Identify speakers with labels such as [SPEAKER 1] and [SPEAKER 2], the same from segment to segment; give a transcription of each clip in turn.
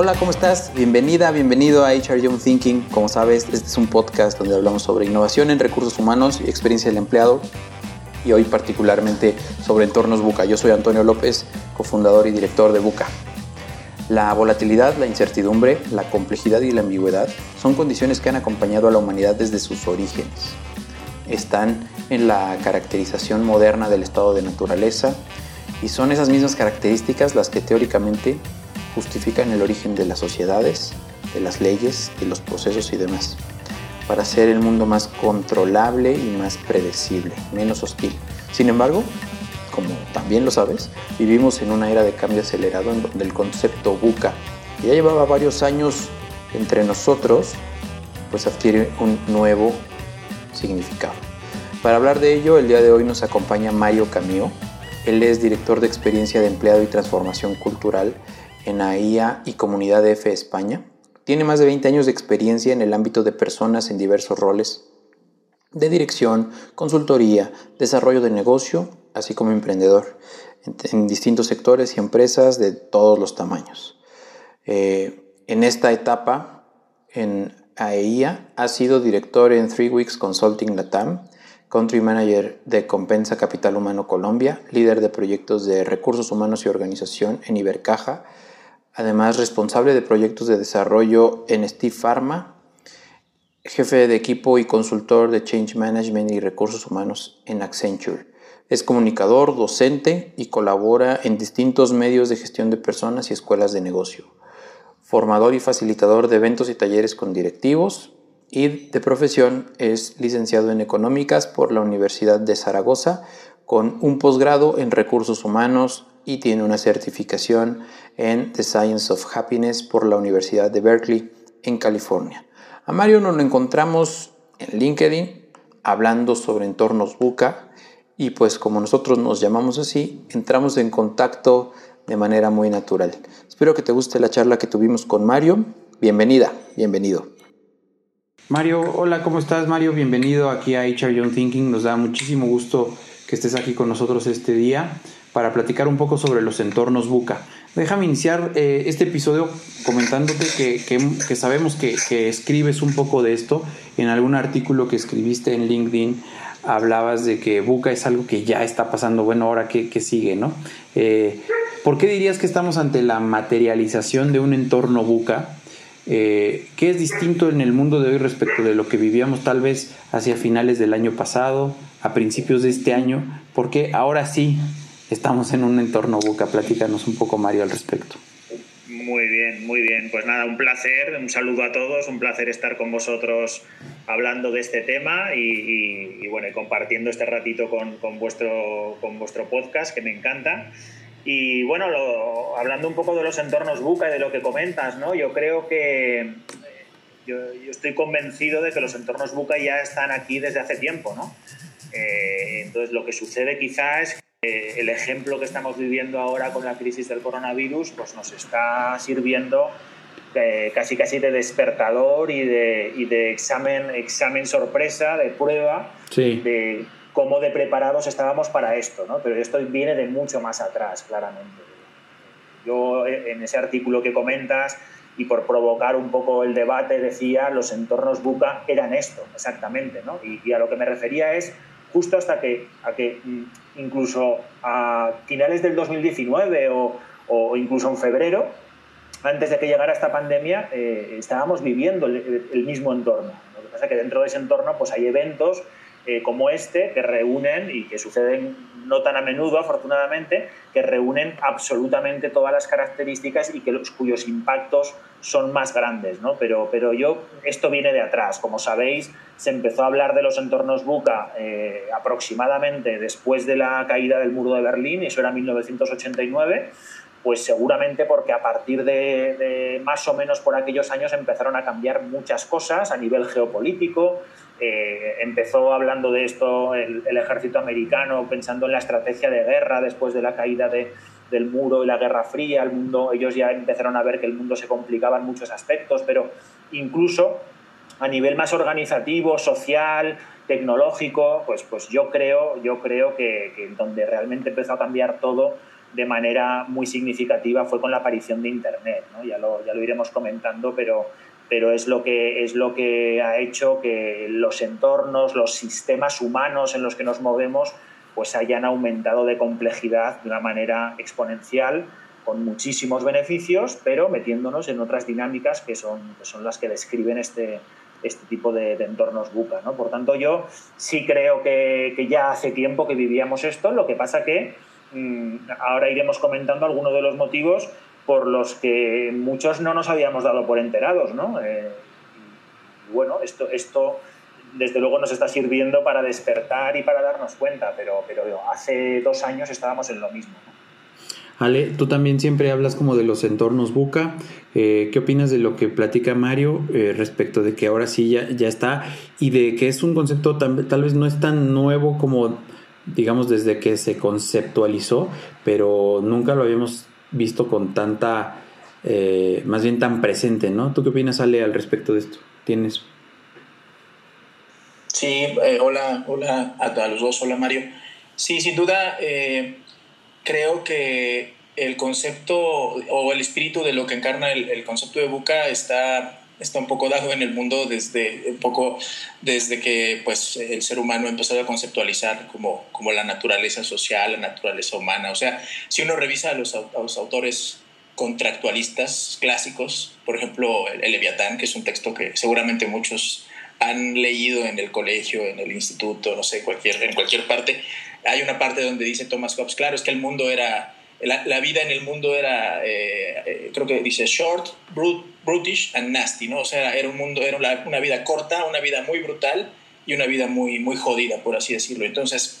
[SPEAKER 1] Hola, ¿cómo estás? Bienvenida, bienvenido a HR Young Thinking. Como sabes, este es un podcast donde hablamos sobre innovación en recursos humanos y experiencia del empleado y hoy particularmente sobre entornos Buca. Yo soy Antonio López, cofundador y director de Buca. La volatilidad, la incertidumbre, la complejidad y la ambigüedad son condiciones que han acompañado a la humanidad desde sus orígenes. Están en la caracterización moderna del estado de naturaleza y son esas mismas características las que teóricamente justifican el origen de las sociedades, de las leyes, de los procesos y demás, para hacer el mundo más controlable y más predecible, menos hostil. Sin embargo, como también lo sabes, vivimos en una era de cambio acelerado en donde el concepto buca, que ya llevaba varios años entre nosotros, pues adquiere un nuevo significado. Para hablar de ello, el día de hoy nos acompaña Mario Camio. Él es director de experiencia de empleado y transformación cultural en AIA y Comunidad F España. Tiene más de 20 años de experiencia en el ámbito de personas en diversos roles de dirección, consultoría, desarrollo de negocio, así como emprendedor, en, distintos sectores y empresas de todos los tamaños. Eh, en esta etapa, en AIA, ha sido director en Three Weeks Consulting Latam, Country Manager de Compensa Capital Humano Colombia, líder de proyectos de recursos humanos y organización en Ibercaja, además responsable de proyectos de desarrollo en Steve Pharma, jefe de equipo y consultor de Change Management y Recursos Humanos en Accenture. Es comunicador, docente y colabora en distintos medios de gestión de personas y escuelas de negocio. Formador y facilitador de eventos y talleres con directivos y de profesión es licenciado en económicas por la Universidad de Zaragoza con un posgrado en recursos humanos y tiene una certificación en The Science of Happiness por la Universidad de Berkeley en California. A Mario nos lo encontramos en LinkedIn hablando sobre entornos buca y pues como nosotros nos llamamos así, entramos en contacto de manera muy natural. Espero que te guste la charla que tuvimos con Mario. Bienvenida, bienvenido. Mario, hola, ¿cómo estás Mario? Bienvenido aquí a HR Young Thinking. Nos da muchísimo gusto que estés aquí con nosotros este día para platicar un poco sobre los entornos buca. Déjame iniciar eh, este episodio comentándote que, sabemos que, escribes un poco de esto. En algún artículo que escribiste en LinkedIn hablabas de que buca es algo que ya está pasando. Bueno, ahora qué, sigue, ¿no? Eh, ¿Por qué dirías que estamos ante la materialización de un entorno buca? Eh, ¿Qué es distinto en el mundo de hoy respecto de lo que vivíamos tal vez hacia finales del año pasado, a principios de este año? Porque ahora sí estamos en un entorno buca. Platícanos un poco, Mario, al respecto.
[SPEAKER 2] Muy bien, muy bien. Pues nada, un placer, un saludo a todos, un placer estar con vosotros hablando de este tema y, bueno, compartiendo este ratito con, vuestro, con vuestro podcast, que me encanta. Y bueno, hablando un poco de los entornos buca y de lo que comentas, ¿no? Yo creo que yo, estoy convencido de que los entornos buca ya están aquí desde hace tiempo, ¿no? Eh, entonces lo que sucede quizás es eh, el ejemplo que estamos viviendo ahora con la crisis del coronavirus pues nos está sirviendo eh, casi casi de despertador y de, y de examen, examen sorpresa, de prueba de cómo de preparados estábamos para esto, ¿no? Pero esto viene de mucho más atrás, claramente. Yo eh, en ese artículo que comentas y por provocar un poco el debate decía los entornos buca eran esto, exactamente, ¿no? Y, y a lo que me refería es justo hasta que, a que mm, incluso a finales del 2019 o, o incluso en febrero, antes de que llegara esta pandemia, eh, estábamos viviendo el, mismo entorno. Lo que pasa es que dentro de ese entorno pues hay eventos eh, como este que reúnen y que suceden no tan a menudo, afortunadamente, que reúnen absolutamente todas las características y que los, cuyos impactos son más grandes. ¿no? Pero, pero yo, esto viene de atrás. Como sabéis, se empezó a hablar de los entornos buca eh, aproximadamente después de la caída del muro de Berlín, eso era 1989 pues seguramente porque a partir de, más o menos por aquellos años empezaron a cambiar muchas cosas a nivel geopolítico. Eh, empezó hablando de esto el, ejército americano, pensando en la estrategia de guerra después de la caída del muro y la Guerra Fría. El mundo, ellos ya empezaron a ver que el mundo se complicaba en muchos aspectos, pero incluso a nivel más organizativo, social, tecnológico, pues, pues yo creo, yo creo que, donde realmente empezó a cambiar todo de manera muy significativa fue con la aparición de Internet. Ya, lo, ya lo iremos comentando, pero, pero es, lo que, es lo que ha hecho que los entornos, los sistemas humanos en los que nos movemos, pues hayan aumentado de complejidad de una manera exponencial, con muchísimos beneficios, pero metiéndonos en otras dinámicas que son, son las que describen este, este tipo de, entornos buca. ¿no? Por tanto, yo sí creo que, que, ya hace tiempo que vivíamos esto, lo que pasa que mm, ahora iremos comentando algunos de los motivos por los que muchos no nos habíamos dado por enterados. ¿no? Eh, bueno, esto, esto desde luego nos está sirviendo para despertar y para darnos cuenta, pero, pero hace dos años estábamos en lo mismo.
[SPEAKER 1] Ale, tú también siempre hablas como de los entornos buca. Eh, ¿Qué opinas de lo que platica Mario eh, respecto de que ahora sí ya, ya está y de que es un concepto tal, tal vez no es tan nuevo como, digamos, desde que se conceptualizó, pero nunca lo habíamos visto con tanta, eh, más bien tan presente, ¿no? ¿Tú qué opinas, Ale, al respecto de esto? ¿Tienes?
[SPEAKER 3] Sí, hola, hola a, los dos, hola Mario. Sí, sin duda creo que el concepto o el espíritu de lo que encarna el, concepto de Buca está, está un poco dado en el mundo desde, un poco desde que pues, el ser humano empezó a conceptualizar como, como la naturaleza social, la naturaleza humana. O sea, si uno revisa a los, los autores contractualistas clásicos, por ejemplo, el, el Leviatán, que es un texto que seguramente muchos han leído en el colegio, en el instituto, no sé, cualquier, en cualquier parte, hay una parte donde dice Thomas Hobbes, claro, es que el mundo era, la, vida en el mundo era, eh, eh, creo que dice short, brutish and nasty, ¿no? O sea, era un mundo, era una vida corta, una vida muy brutal y una vida muy, muy jodida, por así decirlo. Entonces,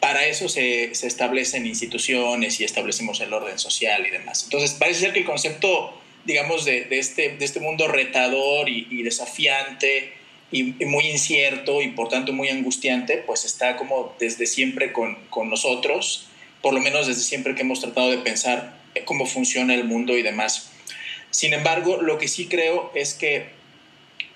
[SPEAKER 3] para eso se, se establecen instituciones y establecemos el orden social y demás. Entonces, parece ser que el concepto, digamos, de, de este, de este mundo retador y, y desafiante, y, muy incierto y por tanto muy angustiante, pues está como desde siempre con, con, nosotros, por lo menos desde siempre que hemos tratado de pensar cómo funciona el mundo y demás. Sin embargo, lo que sí creo es que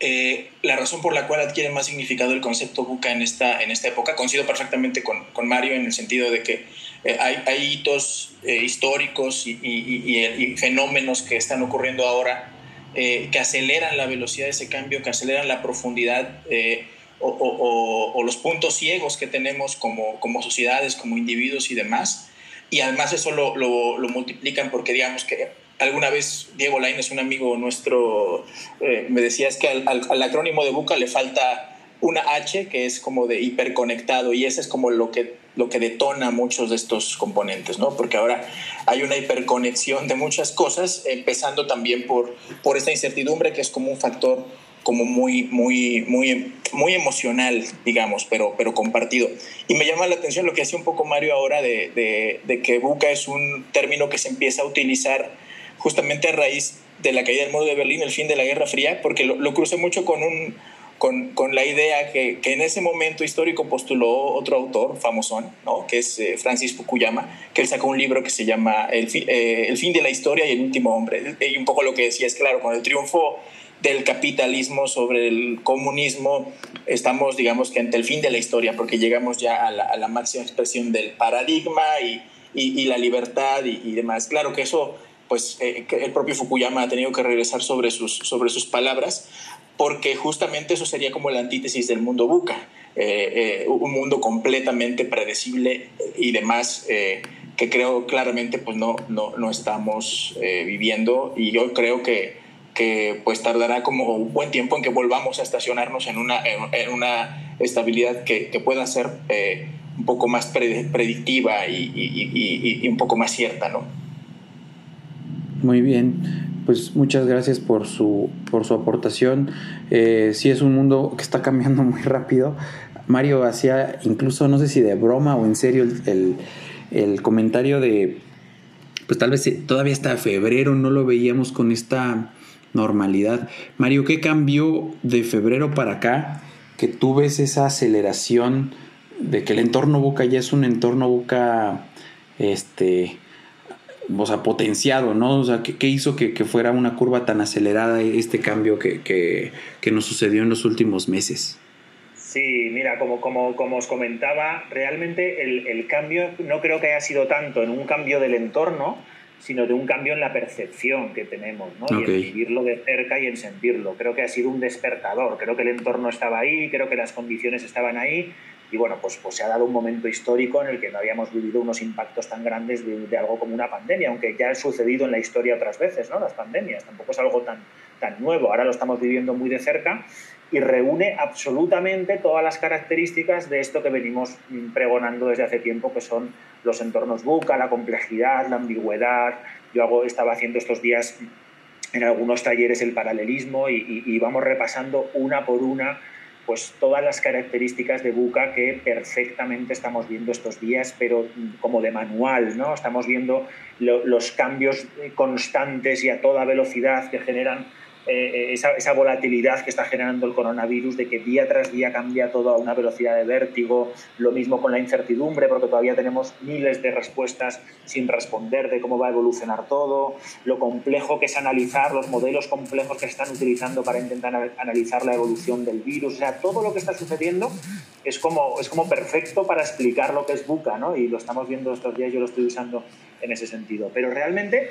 [SPEAKER 3] eh, la razón por la cual adquiere más significado el concepto buca en esta, en esta época, coincido perfectamente con, con Mario en el sentido de que eh, hay, hitos eh, históricos y, fenómenos que están ocurriendo ahora eh, que aceleran la velocidad de ese cambio, que aceleran la profundidad eh, o, los puntos ciegos que tenemos como, como sociedades, como individuos y demás. Y además eso lo, lo, multiplican porque digamos que alguna vez Diego es un amigo nuestro, eh, me decía es que al, al, acrónimo de Buca le falta una H que es como de hiperconectado y ese es como lo que, lo que detona muchos de estos componentes, ¿no? Porque ahora hay una hiperconexión de muchas cosas, empezando también por, por esta incertidumbre que es como un factor como muy, muy, muy, muy emocional, digamos, pero, pero compartido. Y me llama la atención lo que hace un poco Mario ahora de, de, de que buca es un término que se empieza a utilizar justamente a raíz de la caída del muro de Berlín, el fin de la Guerra Fría, porque lo, lo crucé mucho con un, con, con, la idea que, que, en ese momento histórico postuló otro autor famosón, ¿no? que es eh, Francis Fukuyama, que él sacó un libro que se llama el, eh, el, fin de la historia y el último hombre. Y un poco lo que decía es, claro, con el triunfo del capitalismo sobre el comunismo, estamos, digamos, que ante el fin de la historia, porque llegamos ya a la, máxima expresión del paradigma y, y, la libertad y, demás. Claro que eso pues eh, el propio Fukuyama ha tenido que regresar sobre sus, sobre sus palabras, porque justamente eso sería como la antítesis del mundo buca, eh, eh, un mundo completamente predecible y demás que creo claramente pues no, no, no estamos viviendo y yo creo que, que pues tardará como un buen tiempo en que volvamos a estacionarnos en una, en, una estabilidad que, que pueda ser un poco más predictiva y, y, y, y un poco más cierta, ¿no?
[SPEAKER 1] Muy bien pues muchas gracias por su, por su aportación. Eh, sí es un mundo que está cambiando muy rápido. Mario hacía incluso, no sé si de broma o en serio, el, el, comentario de, pues tal vez todavía hasta febrero no lo veíamos con esta normalidad. Mario, ¿qué cambió de febrero para acá? Que tú ves esa aceleración de que el entorno Boca ya es un entorno Boca, este, o sea, potenciado, ¿no? O sea, ¿qué, hizo que, que, fuera una curva tan acelerada este cambio que, que, que, nos sucedió en los últimos meses?
[SPEAKER 2] Sí, mira, como, como, como os comentaba, realmente el, el, cambio no creo que haya sido tanto en un cambio del entorno, sino de un cambio en la percepción que tenemos, ¿no? Y en vivirlo de cerca y en sentirlo. Creo que ha sido un despertador, creo que el entorno estaba ahí, creo que las condiciones estaban ahí y bueno, pues, pues se ha dado un momento histórico en el que no habíamos vivido unos impactos tan grandes de, de, algo como una pandemia, aunque ya ha sucedido en la historia otras veces, ¿no? Las pandemias, tampoco es algo tan, tan nuevo, ahora lo estamos viviendo muy de cerca y reúne absolutamente todas las características de esto que venimos pregonando desde hace tiempo, que son los entornos buca, la complejidad, la ambigüedad. Yo hago, estaba haciendo estos días en algunos talleres el paralelismo y, vamos repasando una por una pues todas las características de Buca que perfectamente estamos viendo estos días, pero como de manual, ¿no? Estamos viendo lo, los cambios constantes y a toda velocidad que generan eh, esa, volatilidad que está generando el coronavirus, de que día tras día cambia todo a una velocidad de vértigo, lo mismo con la incertidumbre, porque todavía tenemos miles de respuestas sin responder de cómo va a evolucionar todo, lo complejo que es analizar, los modelos complejos que se están utilizando para intentar analizar la evolución del virus, o sea, todo lo que está sucediendo es como, es como perfecto para explicar lo que es buca, ¿no? Y lo estamos viendo estos días, yo lo estoy usando en ese sentido. Pero realmente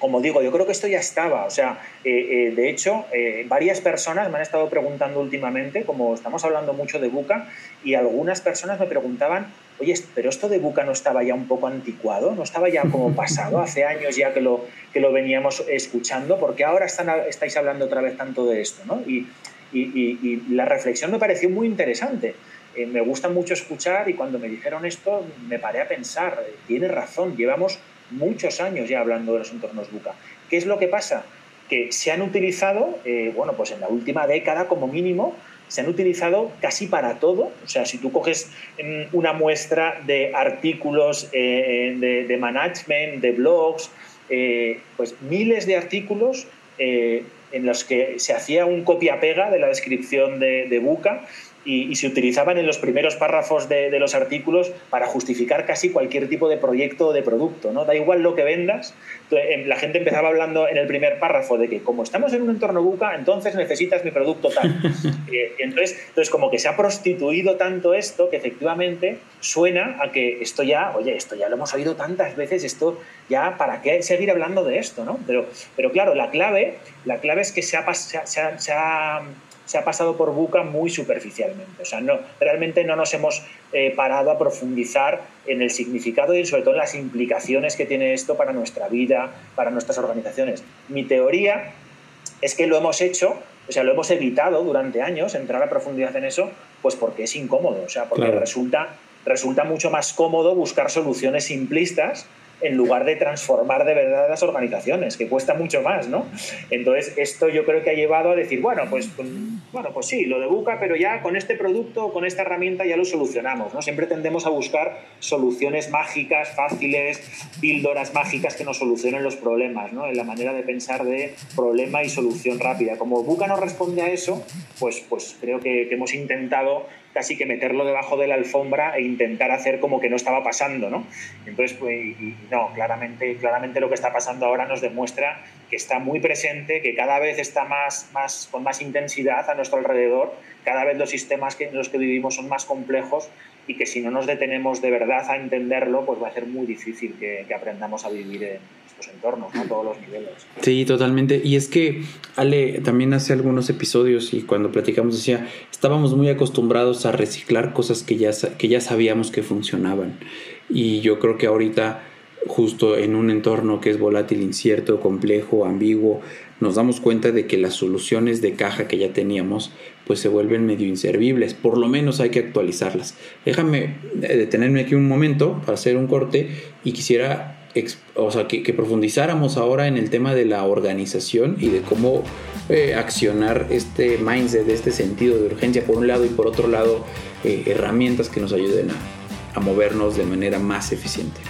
[SPEAKER 2] como digo, yo creo que esto ya estaba. O sea, eh, eh, de hecho, eh, varias personas me han estado preguntando últimamente, como estamos hablando mucho de Buca, y algunas personas me preguntaban, oye, pero esto de Buca no estaba ya un poco anticuado, no estaba ya como pasado, hace años ya que lo, que lo veníamos escuchando, porque ahora están, estáis hablando otra vez tanto de esto, ¿no? Y, y, y, y la reflexión me pareció muy interesante. me gusta mucho escuchar y cuando me dijeron esto me paré a pensar, tiene razón, llevamos muchos años ya hablando de los entornos buca. ¿Qué es lo que pasa? Que se han utilizado, eh, bueno, pues en la última década como mínimo, se han utilizado casi para todo. O sea, si tú coges mm, una muestra de artículos eh, de, management, de blogs, eh, pues miles de artículos en los que se hacía un copia-pega de la descripción de, de Buca y, y, se utilizaban en los primeros párrafos de, de, los artículos para justificar casi cualquier tipo de proyecto o de producto. ¿no? Da igual lo que vendas. Em, la gente empezaba hablando en el primer párrafo de que como estamos en un entorno buca, entonces necesitas mi producto tal. y entonces, entonces, como que se ha prostituido tanto esto que efectivamente suena a que esto ya, oye, esto ya lo hemos oído tantas veces, esto ya, ¿para qué seguir hablando de esto? ¿no? Pero, pero claro, la clave, la clave es que se ha, se ha, se ha se ha pasado por buca muy superficialmente. O sea, no, realmente no nos hemos eh, parado a profundizar en el significado y sobre todo en las implicaciones que tiene esto para nuestra vida, para nuestras organizaciones. Mi teoría es que lo hemos hecho, o sea, lo hemos evitado durante años, entrar a profundidad en eso, pues porque es incómodo, o sea, porque claro. resulta, resulta mucho más cómodo buscar soluciones simplistas en lugar de transformar de verdad las organizaciones, que cuesta mucho más, ¿no? Entonces, esto yo creo que ha llevado a decir, bueno, pues, bueno, pues sí, lo de Buca, pero ya con este producto, con esta herramienta ya lo solucionamos, ¿no? Siempre tendemos a buscar soluciones mágicas, fáciles, píldoras mágicas que nos solucionen los problemas, ¿no? En la manera de pensar de problema y solución rápida. Como Buca no responde a eso, pues, pues creo que hemos intentado casi que meterlo debajo de la alfombra e intentar hacer como que no estaba pasando, ¿no? Entonces, pues, y, no, claramente, claramente lo que está pasando ahora nos demuestra que está muy presente, que cada vez está más, más, con más intensidad a nuestro alrededor, cada vez los sistemas que, en los que vivimos son más complejos y que si no nos detenemos de verdad a entenderlo, pues va a ser muy difícil que, que aprendamos a vivir en, entornos, ¿no? todos los niveles.
[SPEAKER 1] Sí, totalmente. Y es que Ale también hace algunos episodios y cuando platicamos decía, estábamos muy acostumbrados a reciclar cosas que ya, que ya sabíamos que funcionaban. Y yo creo que ahorita, justo en un entorno que es volátil, incierto, complejo, ambiguo, nos damos cuenta de que las soluciones de caja que ya teníamos pues se vuelven medio inservibles, por lo menos hay que actualizarlas. Déjame eh, detenerme aquí un momento para hacer un corte y quisiera o sea, que, profundizáramos ahora en el tema de la organización y de cómo eh, accionar este mindset, este sentido de urgencia por un lado y por otro lado eh, herramientas que nos ayuden a, a movernos de manera más eficiente.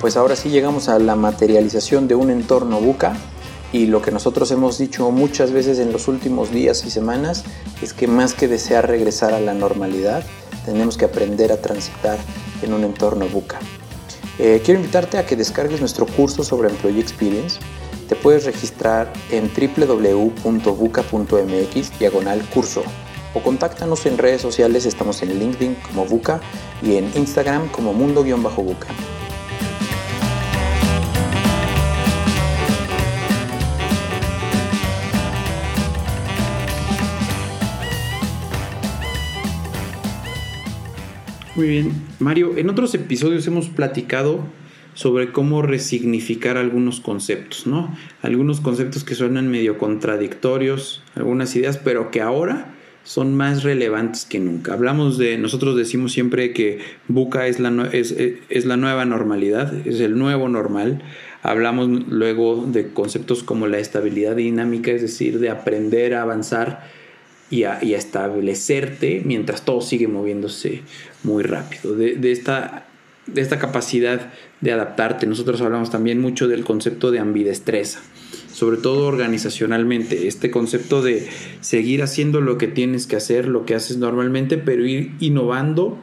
[SPEAKER 1] Pues ahora sí llegamos a la materialización de un entorno buca y lo que nosotros hemos dicho muchas veces en los últimos días y semanas es que más que desear regresar a la normalidad, tenemos que aprender a transitar en un entorno buca. Eh, quiero invitarte a que descargues nuestro curso sobre Employee Experience. Te puedes registrar en www.buca.mx diagonal curso o contáctanos en redes sociales, estamos en LinkedIn como Buca y en Instagram como mundo-buca. Muy bien, Mario, en otros episodios hemos platicado sobre cómo resignificar algunos conceptos, ¿no? Algunos conceptos que suenan medio contradictorios, algunas ideas, pero que ahora son más relevantes que nunca. Hablamos de, nosotros decimos siempre que Buca es la, es, es la nueva normalidad, es el nuevo normal. Hablamos luego de conceptos como la estabilidad dinámica, es decir, de aprender a avanzar y a, establecerte mientras todo sigue moviéndose muy rápido. De, esta, de esta capacidad de adaptarte, nosotros hablamos también mucho del concepto de ambidestreza sobre todo organizacionalmente, este concepto de seguir haciendo lo que tienes que hacer, lo que haces normalmente, pero ir innovando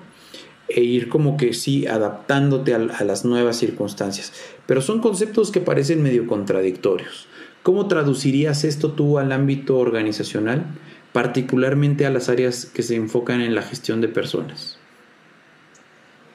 [SPEAKER 1] e ir como que sí adaptándote a las nuevas circunstancias. Pero son conceptos que parecen medio contradictorios. ¿Cómo traducirías esto tú al ámbito organizacional, particularmente a las áreas que se enfocan en la gestión de personas?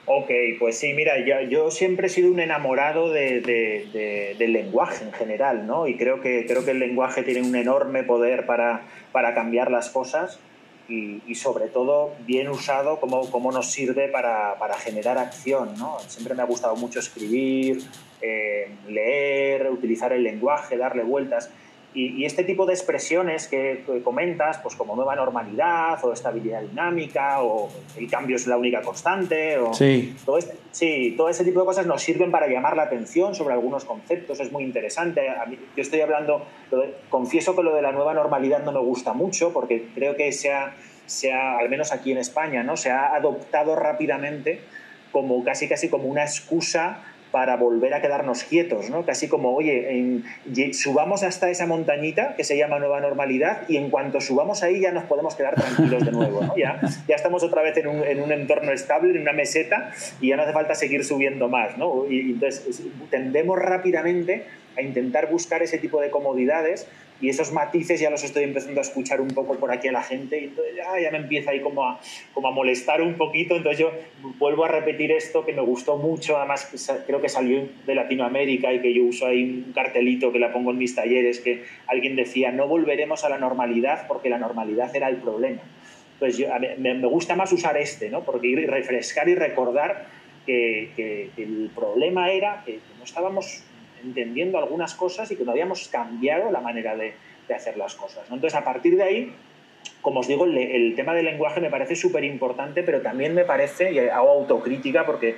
[SPEAKER 2] Ok, pues sí, mira, yo, yo siempre he sido un enamorado de, de, del lenguaje en general, ¿no? Y creo que, creo que el lenguaje tiene un enorme poder para, para cambiar las cosas y, sobre todo bien usado, cómo, cómo nos sirve para, para, generar acción, ¿no? Siempre me ha gustado mucho escribir, eh, leer, utilizar el lenguaje, darle vueltas. Y, este tipo de expresiones que, comentas, pues como nueva normalidad o estabilidad dinámica o el cambio es la única constante, o
[SPEAKER 1] sí.
[SPEAKER 2] Todo, este, sí, todo ese tipo de cosas nos sirven para llamar la atención sobre algunos conceptos, es muy interesante. A mí, yo estoy hablando, confieso que lo de la nueva normalidad no me gusta mucho porque creo que se ha, se ha, al menos aquí en España, ¿no? se ha adoptado rápidamente como casi casi como una excusa para volver a quedarnos quietos, ¿no? Casi como, oye, subamos hasta esa montañita que se llama nueva normalidad y en cuanto subamos ahí ya nos podemos quedar tranquilos de nuevo, ¿no? Ya, estamos otra vez en un, en un entorno estable, en una meseta y ya no hace falta seguir subiendo más, ¿no? Y entonces tendemos rápidamente a intentar buscar ese tipo de comodidades y esos matices ya los estoy empezando a escuchar un poco por aquí a la gente y entonces ya, ya me empieza ahí como a, como a molestar un poquito, entonces yo vuelvo a repetir esto que me gustó mucho, además creo que salió de Latinoamérica y que yo uso ahí un cartelito que la pongo en mis talleres, que alguien decía, no volveremos a la normalidad porque la normalidad era el problema. Entonces yo, me, me, gusta más usar este, ¿no? porque ir refrescar y recordar que, que el problema era que no estábamos entendiendo algunas cosas y que no habíamos cambiado la manera de, de hacer las cosas. ¿no? Entonces, a partir de ahí, como os digo, el, el tema del lenguaje me parece súper importante, pero también me parece, y hago autocrítica porque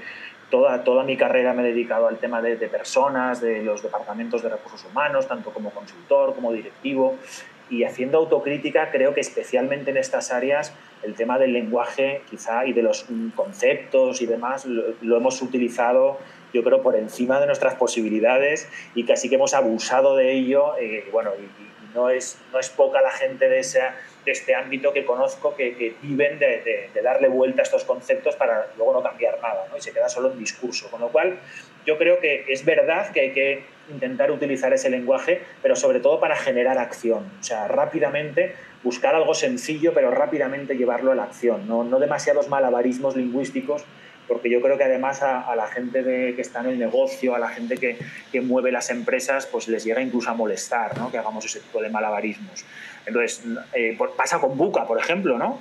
[SPEAKER 2] toda, toda mi carrera me he dedicado al tema de, de, personas, de los departamentos de recursos humanos, tanto como consultor, como directivo, y haciendo autocrítica creo que especialmente en estas áreas el tema del lenguaje quizá y de los conceptos y demás lo, lo hemos utilizado yo creo, por encima de nuestras posibilidades y casi que hemos abusado de ello. Eh, bueno, y, no, es, no es poca la gente de, ese, de este ámbito que conozco que, que viven de, de, de, darle vuelta a estos conceptos para luego no cambiar nada, ¿no? y se queda solo en discurso. Con lo cual, yo creo que es verdad que hay que intentar utilizar ese lenguaje, pero sobre todo para generar acción. O sea, rápidamente buscar algo sencillo, pero rápidamente llevarlo a la acción. No, no demasiados malabarismos lingüísticos porque yo creo que además a, la gente de, que está en el negocio, a la gente que, que, mueve las empresas, pues les llega incluso a molestar ¿no? que hagamos ese tipo de malabarismos. Entonces, eh, pasa con Buca, por ejemplo, ¿no?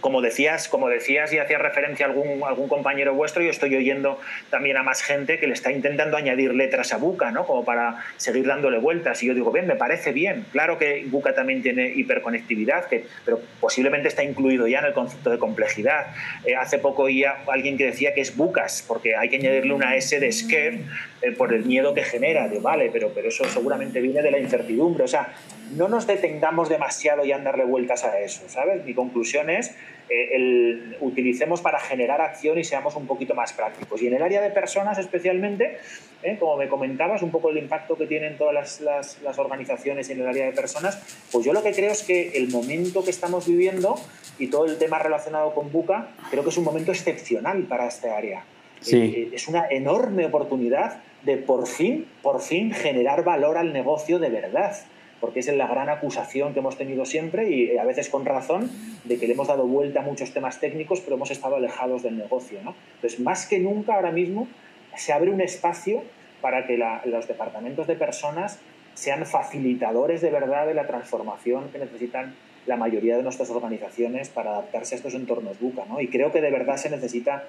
[SPEAKER 2] Como decías, como decías y hacías referencia a algún, compañero vuestro, yo estoy oyendo también a más gente que le está intentando añadir letras a Buca, ¿no? Como para seguir dándole vueltas. Y yo digo, bien, me parece bien. Claro que Buca también tiene hiperconectividad, que, pero posiblemente está incluido ya en el concepto de complejidad. Eh, hace poco oía alguien que decía que es Bucas, porque hay que añadirle una S de scare eh, por el miedo que genera. De vale, pero, pero eso seguramente viene de la incertidumbre. O sea, no nos detengamos demasiado ya en darle vueltas a eso, ¿sabes? Mi conclusión es eh, utilicemos para generar acción y seamos un poquito más prácticos. Y en el área de personas especialmente, ¿eh? como me comentabas, un poco el impacto que tienen todas las, las, organizaciones en el área de personas, pues yo lo que creo es que el momento que estamos viviendo y todo el tema relacionado con Buca, creo que es un momento excepcional para esta área.
[SPEAKER 1] Sí.
[SPEAKER 2] Eh, es una enorme oportunidad de por fin, por fin generar valor al negocio de verdad porque es la gran acusación que hemos tenido siempre y eh, a veces con razón de que le hemos dado vuelta a muchos temas técnicos, pero hemos estado alejados del negocio. ¿no? Entonces, más que nunca ahora mismo se abre un espacio para que los departamentos de personas sean facilitadores de verdad de la transformación que necesitan la mayoría de nuestras organizaciones para adaptarse a estos entornos buca. Y creo que de verdad se necesita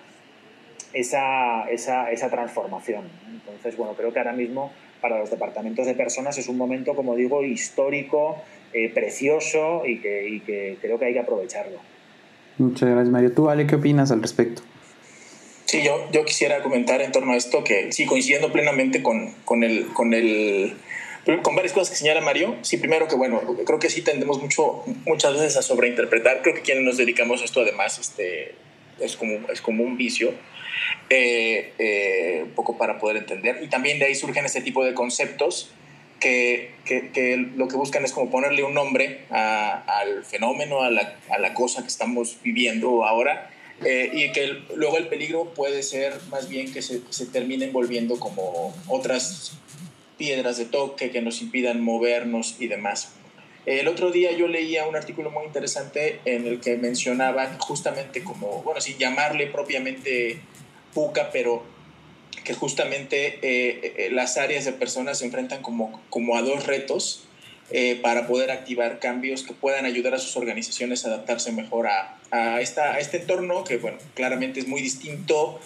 [SPEAKER 2] esa, esa, esa transformación. Entonces, bueno, creo que ahora mismo para los departamentos de personas es un momento, como digo, histórico, eh, precioso y que, creo que hay que aprovecharlo.
[SPEAKER 1] Muchas gracias, Mario. ¿Tú, Ale, qué opinas al respecto?
[SPEAKER 3] Sí, yo, yo quisiera comentar en torno a esto que sí, coincidiendo plenamente con, con, el, con, el, con varias cosas que señala Mario. Sí, primero que, bueno, creo que sí tendemos mucho, muchas veces a sobreinterpretar. Creo que quienes nos dedicamos a esto, además, este, es, como, es como un vicio. Eh, eh, un poco para poder entender. Y también de ahí surgen este tipo de conceptos que, que, lo que buscan es como ponerle un nombre al fenómeno, a la, a la, cosa que estamos viviendo ahora. Eh, y que luego el peligro puede ser más bien que se, se termine envolviendo como otras piedras de toque que nos impidan movernos y demás. El otro día yo leía un artículo muy interesante en el que mencionaba justamente como, bueno, sin llamarle propiamente Pero que justamente eh, eh, las áreas de personas se enfrentan como, como a dos retos eh, para poder activar cambios que puedan ayudar a sus organizaciones a adaptarse mejor a, a, esta, a este entorno que, bueno, claramente es muy distinto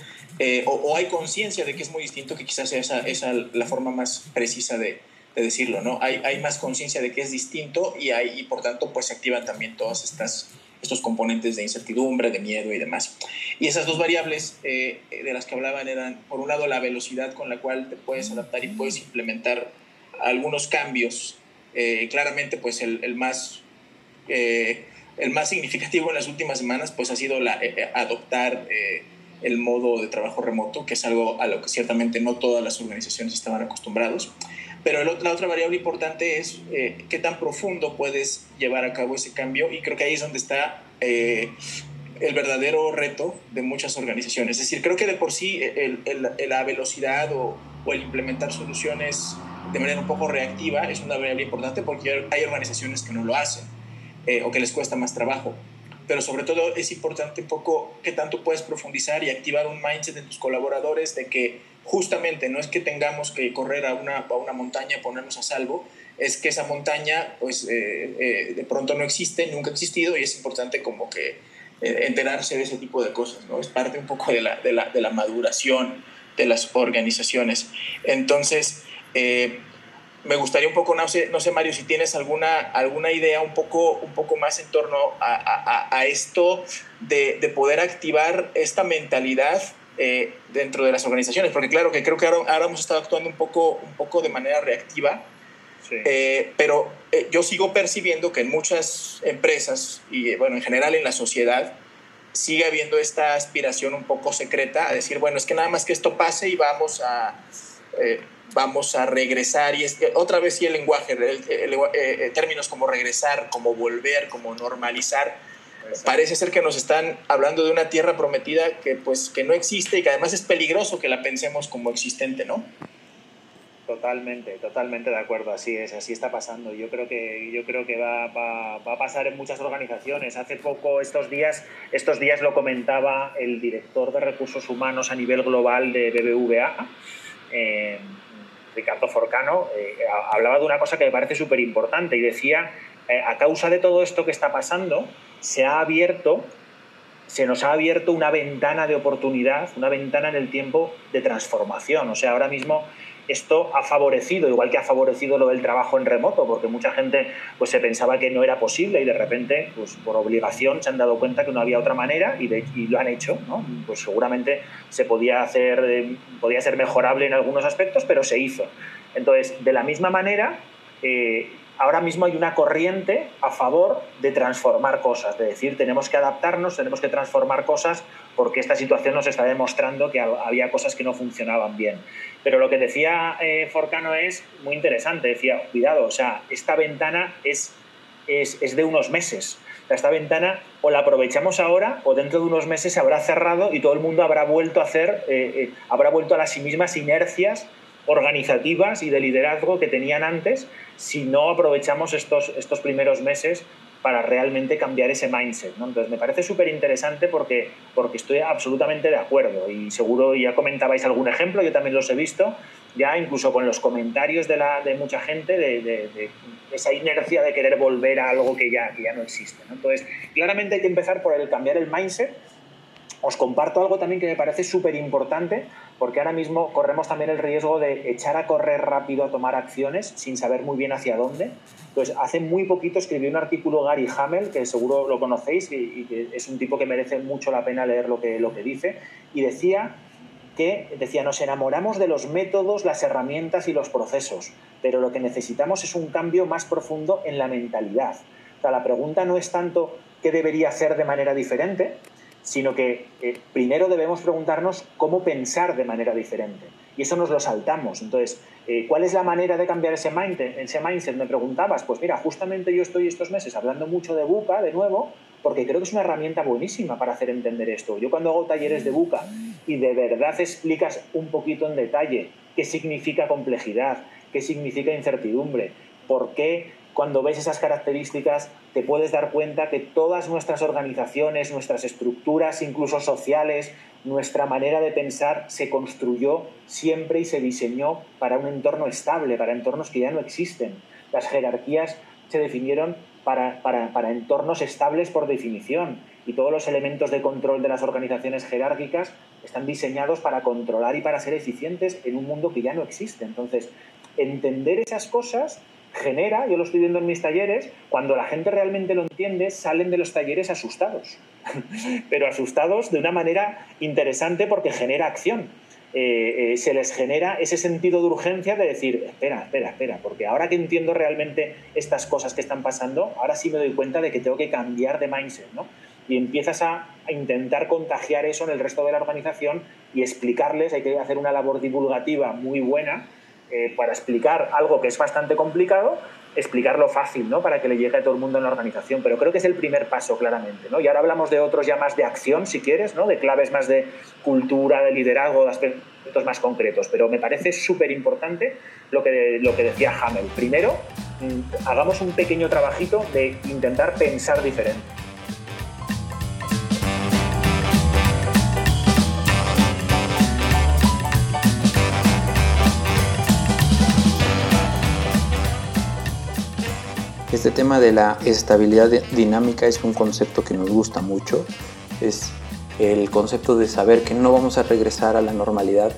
[SPEAKER 3] o, hay conciencia de que es muy distinto, que quizás sea esa, esa la forma más precisa de, de decirlo, ¿no? Hay, hay más conciencia de que es distinto y, hay, y por tanto pues se activan también todas estas estos componentes de incertidumbre, de miedo y demás. Y esas dos variables eh, de las que hablaban eran, por un lado, la velocidad con la cual te puedes adaptar y puedes implementar algunos cambios. Eh, claramente, pues el, el más, eh, el más significativo en las últimas semanas pues, ha sido la, adoptar el modo de trabajo remoto, que es algo a lo que ciertamente no todas las organizaciones estaban acostumbrados. Pero la otra variable importante es eh, qué tan profundo puedes llevar a cabo ese cambio y creo que ahí es donde está eh, el verdadero reto de muchas organizaciones. Es decir, creo que de por sí el, la velocidad o, o, el implementar soluciones de manera un poco reactiva es una variable importante porque hay organizaciones que no lo hacen eh, o que les cuesta más trabajo. Pero sobre todo es importante un poco qué tanto puedes profundizar y activar un mindset en tus colaboradores de que justamente no es que tengamos que correr a una, a una montaña, ponernos a salvo, es que esa montaña pues eh, eh, de pronto no existe, nunca ha existido y es importante como que eh, enterarse de ese tipo de cosas, ¿no? Es parte un poco de la, de la, de la maduración de las organizaciones. Entonces, me gustaría un poco, no sé, no sé Mario, si tienes alguna, alguna idea un poco, un poco más en torno a, a, esto de, de poder activar esta mentalidad eh, dentro de las organizaciones, porque claro que creo que ahora, hemos estado actuando un poco, un poco de manera reactiva, eh, pero eh, yo sigo percibiendo que en muchas empresas y bueno, en general en la sociedad, sigue habiendo esta aspiración un poco secreta a decir, bueno, es que nada más que esto pase y vamos a, vamos a regresar, y es, otra vez sí el lenguaje, términos como regresar, como volver, como normalizar, Parece ser que nos están hablando de una tierra prometida que pues que no existe y que además es peligroso que la pensemos como existente, ¿no?
[SPEAKER 2] Totalmente, totalmente de acuerdo, así es, así está pasando. Yo creo que, yo creo que va, va, va, a pasar en muchas organizaciones. Hace poco, estos días, estos días lo comentaba el director de recursos humanos a nivel global de BBVA, eh, Ricardo Forcano, eh, hablaba de una cosa que me parece súper importante y decía, eh, a causa de todo esto que está pasando, se ha abierto, se nos ha abierto una ventana de oportunidad, una ventana en el tiempo de transformación. O sea, ahora mismo esto ha favorecido, igual que ha favorecido lo del trabajo en remoto, porque mucha gente pues, se pensaba que no era posible y de repente, pues, por obligación, se han dado cuenta que no había otra manera y, lo han hecho. ¿no? Pues seguramente se podía hacer, eh, podía ser mejorable en algunos aspectos, pero se hizo. Entonces, de la misma manera, eh, ahora mismo hay una corriente a favor de transformar cosas, de decir, tenemos que adaptarnos, tenemos que transformar cosas porque esta situación nos está demostrando que había cosas que no funcionaban bien. Pero lo que decía eh, Forcano es muy interesante, decía, cuidado, o sea, esta ventana es, es, de unos meses. esta ventana o la aprovechamos ahora o dentro de unos meses se habrá cerrado y todo el mundo habrá vuelto a hacer, eh, eh, habrá vuelto a las mismas inercias organizativas y de liderazgo que tenían antes si no aprovechamos estos, estos primeros meses para realmente cambiar ese mindset. ¿no? Entonces, me parece súper interesante porque, porque estoy absolutamente de acuerdo y seguro ya comentabais algún ejemplo, yo también los he visto, ya incluso con los comentarios de, la, de mucha gente, de, de, esa inercia de querer volver a algo que ya, que ya no existe. ¿no? Entonces, claramente hay que empezar por el cambiar el mindset os comparto algo también que me parece súper importante, porque ahora mismo corremos también el riesgo de echar a correr rápido a tomar acciones sin saber muy bien hacia dónde. Entonces, hace muy poquito escribí un artículo Gary Hamel, que seguro lo conocéis y, que es un tipo que merece mucho la pena leer lo que, lo que dice, y decía que decía, nos enamoramos de los métodos, las herramientas y los procesos, pero lo que necesitamos es un cambio más profundo en la mentalidad. O sea, la pregunta no es tanto qué debería hacer de manera diferente, sino que eh, primero debemos preguntarnos cómo pensar de manera diferente. Y eso nos lo saltamos. Entonces, eh, ¿cuál es la manera de cambiar ese mindset? ese mindset? Me preguntabas, pues mira, justamente yo estoy estos meses hablando mucho de Buca, de nuevo, porque creo que es una herramienta buenísima para hacer entender esto. Yo cuando hago talleres de Buca y de verdad explicas un poquito en detalle qué significa complejidad, qué significa incertidumbre, por qué cuando ves esas características te puedes dar cuenta que todas nuestras organizaciones, nuestras estructuras, incluso sociales, nuestra manera de pensar se construyó siempre y se diseñó para un entorno estable, para entornos que ya no existen. Las jerarquías se definieron para, para, entornos estables por definición y todos los elementos de control de las organizaciones jerárquicas están diseñados para controlar y para ser eficientes en un mundo que ya no existe. Entonces, entender esas cosas genera, yo lo estoy viendo en mis talleres, cuando la gente realmente lo entiende, salen de los talleres asustados, pero asustados de una manera interesante porque genera acción. Eh, eh, se les genera ese sentido de urgencia de decir, espera, espera, espera, porque ahora que entiendo realmente estas cosas que están pasando, ahora sí me doy cuenta de que tengo que cambiar de mindset, ¿no? Y empiezas a, a intentar contagiar eso en el resto de la organización y explicarles, hay que hacer una labor divulgativa muy buena eh, para explicar algo que es bastante complicado, explicarlo fácil, ¿no? Para que le llegue a todo el mundo en la organización. Pero creo que es el primer paso, claramente, ¿no? Y ahora hablamos de otros ya más de acción, si quieres, ¿no? De claves más de cultura, de liderazgo, de aspectos más concretos. Pero me parece súper importante lo que, lo que decía Hamel. Primero, mm, hagamos un pequeño trabajito de intentar pensar diferente.
[SPEAKER 1] Este tema de la estabilidad dinámica es un concepto que nos gusta mucho. Es el concepto de saber que no vamos a regresar a la normalidad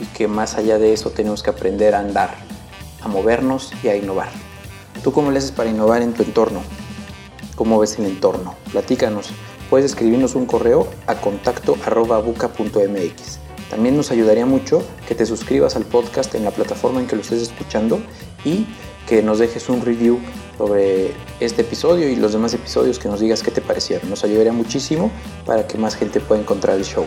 [SPEAKER 1] y que más allá de eso tenemos que aprender a andar, a movernos y a innovar. ¿Tú cómo le haces para innovar en tu entorno? ¿Cómo ves el entorno? Platícanos. Puedes escribirnos un correo a contacto. También nos ayudaría mucho que te suscribas al podcast en la plataforma en que lo estés escuchando y que nos dejes un review sobre este episodio y los demás episodios, que nos digas qué te parecieron. Nos ayudaría muchísimo para que más gente pueda encontrar el show.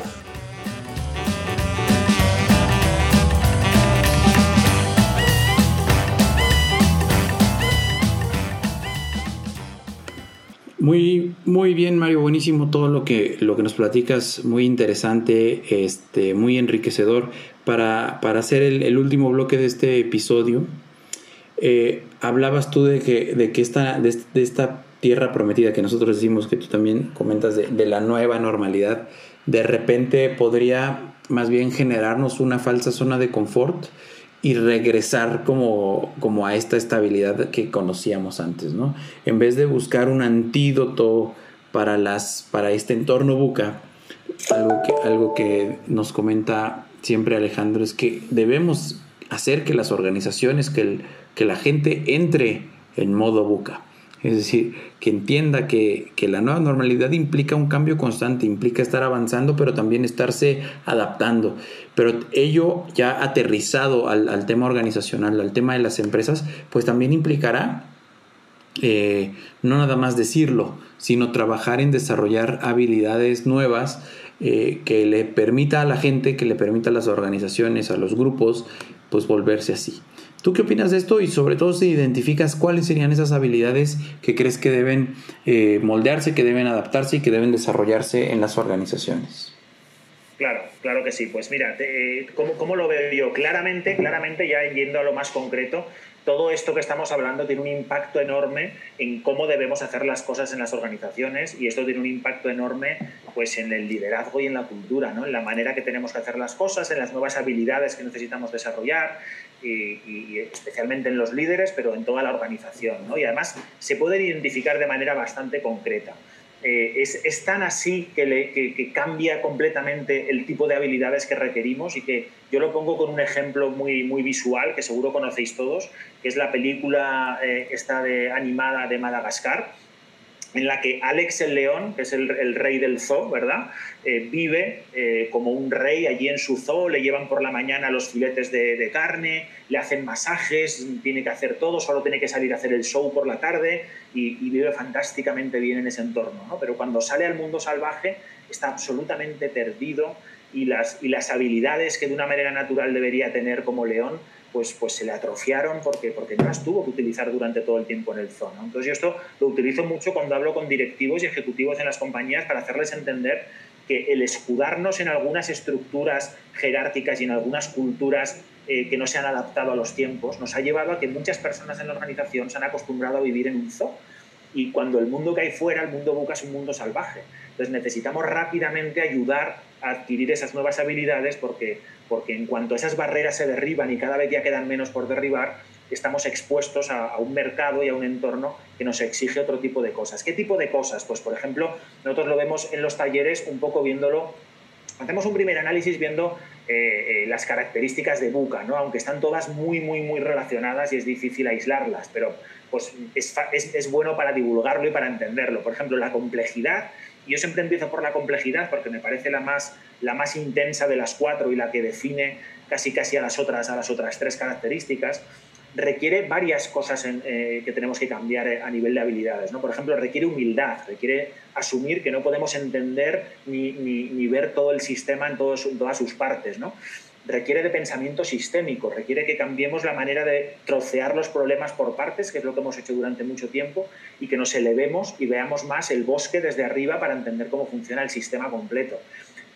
[SPEAKER 1] Muy, muy bien, Mario, buenísimo todo lo que, lo que nos platicas, muy interesante, este, muy enriquecedor. Para, para hacer el, el último bloque de este episodio, eh, hablabas tú de que, de que esta, de, esta tierra prometida que nosotros decimos, que tú también comentas de, la nueva normalidad, de repente podría más bien generarnos una falsa zona de confort y regresar como, como a esta estabilidad que conocíamos antes, ¿no? En vez de buscar un antídoto para, las, para este entorno buca, algo que, algo que nos comenta siempre Alejandro es que debemos hacer que las organizaciones, que el que la gente entre en modo buca. Es decir, que entienda que, la nueva normalidad implica un cambio constante, implica estar avanzando, pero también estarse adaptando. Pero ello ya aterrizado al, tema organizacional, al tema de las empresas, pues también implicará eh, no nada más decirlo, sino trabajar en desarrollar habilidades nuevas eh, que le permita a la gente, que le permita a las organizaciones, a los grupos, pues volverse así. ¿Tú qué opinas de esto? Y sobre todo si identificas cuáles serían esas habilidades que crees que deben eh, moldearse, que deben adaptarse y que deben desarrollarse en las organizaciones.
[SPEAKER 2] Claro, claro que sí. Pues mira, ¿cómo, ¿cómo, lo veo yo? Claramente, claramente, ya yendo a lo más concreto, todo esto que estamos hablando tiene un impacto enorme en cómo debemos hacer las cosas en las organizaciones y esto tiene un impacto enorme pues, en el liderazgo y en la cultura, ¿no? en la manera que tenemos que hacer las cosas, en las nuevas habilidades que necesitamos desarrollar y, especialmente en los líderes, pero en toda la organización. ¿no? Y además se puede identificar de manera bastante concreta. Eh, es, tan así que, cambia completamente el tipo de habilidades que requerimos y que yo lo pongo con un ejemplo muy, muy visual que seguro conocéis todos, que es la película eh, esta de, animada de Madagascar, en la que Alex el León, que es el, rey del zoo, ¿verdad? Eh, vive eh, como un rey allí en su zoo, le llevan por la mañana los filetes de, carne, le hacen masajes, tiene que hacer todo, solo tiene que salir a hacer el show por la tarde y, vive fantásticamente bien en ese entorno, ¿no? Pero cuando sale al mundo salvaje está absolutamente perdido y las, y las habilidades que de una manera natural debería tener como león pues, pues se le atrofiaron porque, porque no las tuvo que utilizar durante todo el tiempo en el zoo. Entonces yo esto lo utilizo mucho cuando hablo con directivos y ejecutivos en las compañías para hacerles entender que el escudarnos en algunas estructuras jerárquicas y en algunas culturas eh, que no se han adaptado a los tiempos nos ha llevado a que muchas personas en la organización se han acostumbrado a vivir en un zoo. Y cuando el mundo que hay fuera, el mundo buca es un mundo salvaje. Entonces necesitamos rápidamente ayudar a adquirir esas nuevas habilidades porque, porque en cuanto esas barreras se derriban y cada vez ya quedan menos por derribar, estamos expuestos a, un mercado y a un entorno que nos exige otro tipo de cosas. ¿Qué tipo de cosas? Pues por ejemplo, nosotros lo vemos en los talleres un poco viéndolo, hacemos un primer análisis viendo eh, eh, las características de Buca, ¿no? aunque están todas muy, muy, muy relacionadas y es difícil aislarlas, pero pues es, es, es bueno para divulgarlo y para entenderlo. Por ejemplo, la complejidad yo siempre empiezo por la complejidad porque me parece la más, la más intensa de las cuatro y la que define casi casi a las otras, a las otras tres características. Requiere varias cosas eh, que tenemos que cambiar eh, a nivel de habilidades. ¿no? Por ejemplo, requiere humildad, requiere asumir que no podemos entender ni, ni, ver todo el sistema en, todos, en todas sus partes. ¿no? Requiere de pensamiento sistémico, requiere que cambiemos la manera de trocear los problemas por partes, que es lo que hemos hecho durante mucho tiempo, y que nos elevemos y veamos más el bosque desde arriba para entender cómo funciona el sistema completo.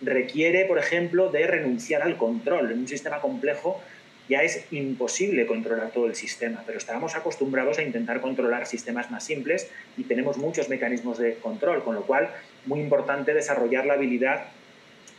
[SPEAKER 2] Requiere, por ejemplo, de renunciar al control. En un sistema complejo ya es imposible controlar todo el sistema, pero estábamos acostumbrados a intentar controlar sistemas más simples y tenemos muchos mecanismos de control, con lo cual muy importante desarrollar la habilidad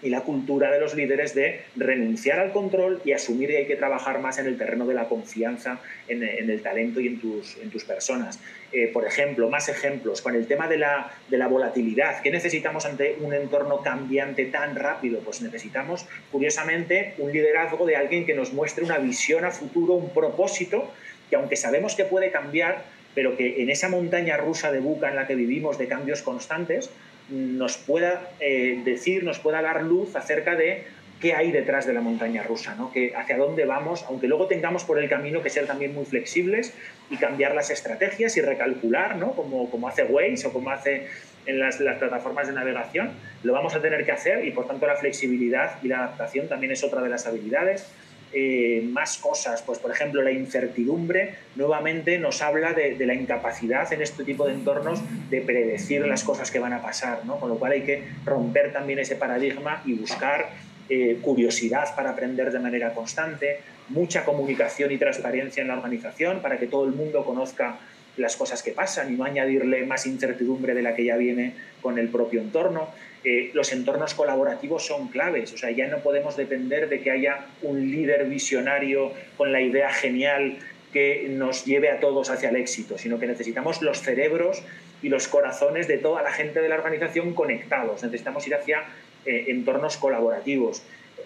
[SPEAKER 2] y la cultura de los líderes de renunciar al control y asumir que hay que trabajar más en el terreno de la confianza en, el talento y en tus, en tus personas. Eh, por ejemplo, más ejemplos, con el tema de la, de la volatilidad. ¿Qué necesitamos ante un entorno cambiante tan rápido? Pues necesitamos, curiosamente, un liderazgo de alguien que nos muestre una visión a futuro, un propósito, que aunque sabemos que puede cambiar, pero que en esa montaña rusa de buca en la que vivimos de cambios constantes, nos pueda eh, decir, nos pueda dar luz acerca de qué hay detrás de la montaña rusa, ¿no? que hacia dónde vamos, aunque luego tengamos por el camino que ser también muy flexibles y cambiar las estrategias y recalcular, ¿no? como, como hace Waze o como hace en las, las, plataformas de navegación, lo vamos a tener que hacer y por tanto la flexibilidad y la adaptación también es otra de las habilidades. Eh, más cosas. Pues, por ejemplo, la incertidumbre nuevamente nos habla de, la incapacidad en este tipo de entornos de predecir las cosas que van a pasar, ¿no? Con lo cual hay que romper también ese paradigma y buscar eh, curiosidad para aprender de manera constante, mucha comunicación y transparencia en la organización para que todo el mundo conozca las cosas que pasan y no añadirle más incertidumbre de la que ya viene con el propio entorno. Eh, los entornos colaborativos son claves, o sea, ya no podemos depender de que haya un líder visionario con la idea genial que nos lleve a todos hacia el éxito, sino que necesitamos los cerebros y los corazones de toda la gente de la organización conectados, necesitamos ir hacia eh, entornos colaborativos.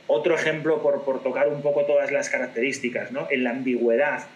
[SPEAKER 2] Otro ejemplo, por, por, tocar un poco todas las características, ¿no? en la ambigüedad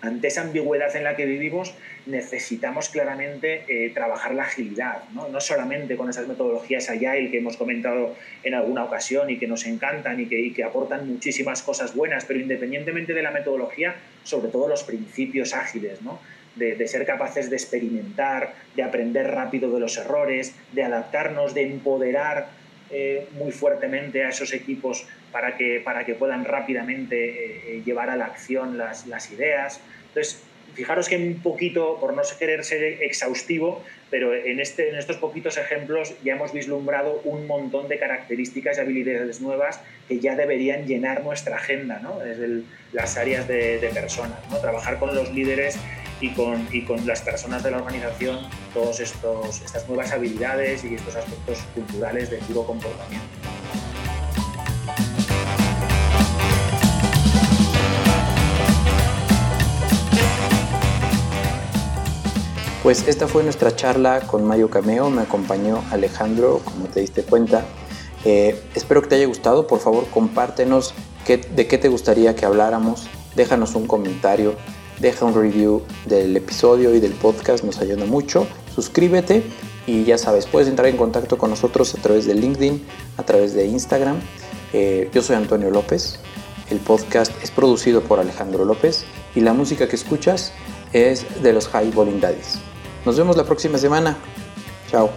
[SPEAKER 2] ante esa ambigüedad en la que vivimos, necesitamos claramente eh, trabajar la agilidad, ¿no? ¿no? solamente con esas metodologías Agile que hemos comentado en alguna ocasión y que nos encantan y que, que aportan muchísimas cosas buenas, pero independientemente de la metodología, sobre todo los principios ágiles, ¿no? de, ser capaces de experimentar, de aprender rápido de los errores, de adaptarnos, de empoderar eh, muy fuertemente a esos equipos para que, para que puedan rápidamente eh, eh, llevar a la acción las, las, ideas. Entonces, fijaros que un poquito, por no querer ser exhaustivo, pero en, este, en estos poquitos ejemplos ya hemos vislumbrado un montón de características y habilidades nuevas que ya deberían llenar nuestra agenda, ¿no? desde las áreas de, de personas. ¿no? Trabajar con los líderes y con, y con las personas de la organización todas estas nuevas habilidades y estos aspectos culturales de puro comportamiento.
[SPEAKER 1] Pues esta fue nuestra charla con Mario Cameo, me acompañó Alejandro, como te diste cuenta. Eh, espero que te haya gustado, por favor compártenos qué, de qué te gustaría que habláramos, déjanos un comentario, deja un review del episodio y del podcast, nos ayuda mucho. Suscríbete y ya sabes, puedes entrar en contacto con nosotros a través de LinkedIn, a través de Instagram. Eh, yo soy Antonio López. El podcast es producido por Alejandro López y la música que escuchas es de los High Bowling Daddies. Nos vemos la próxima semana. Chao.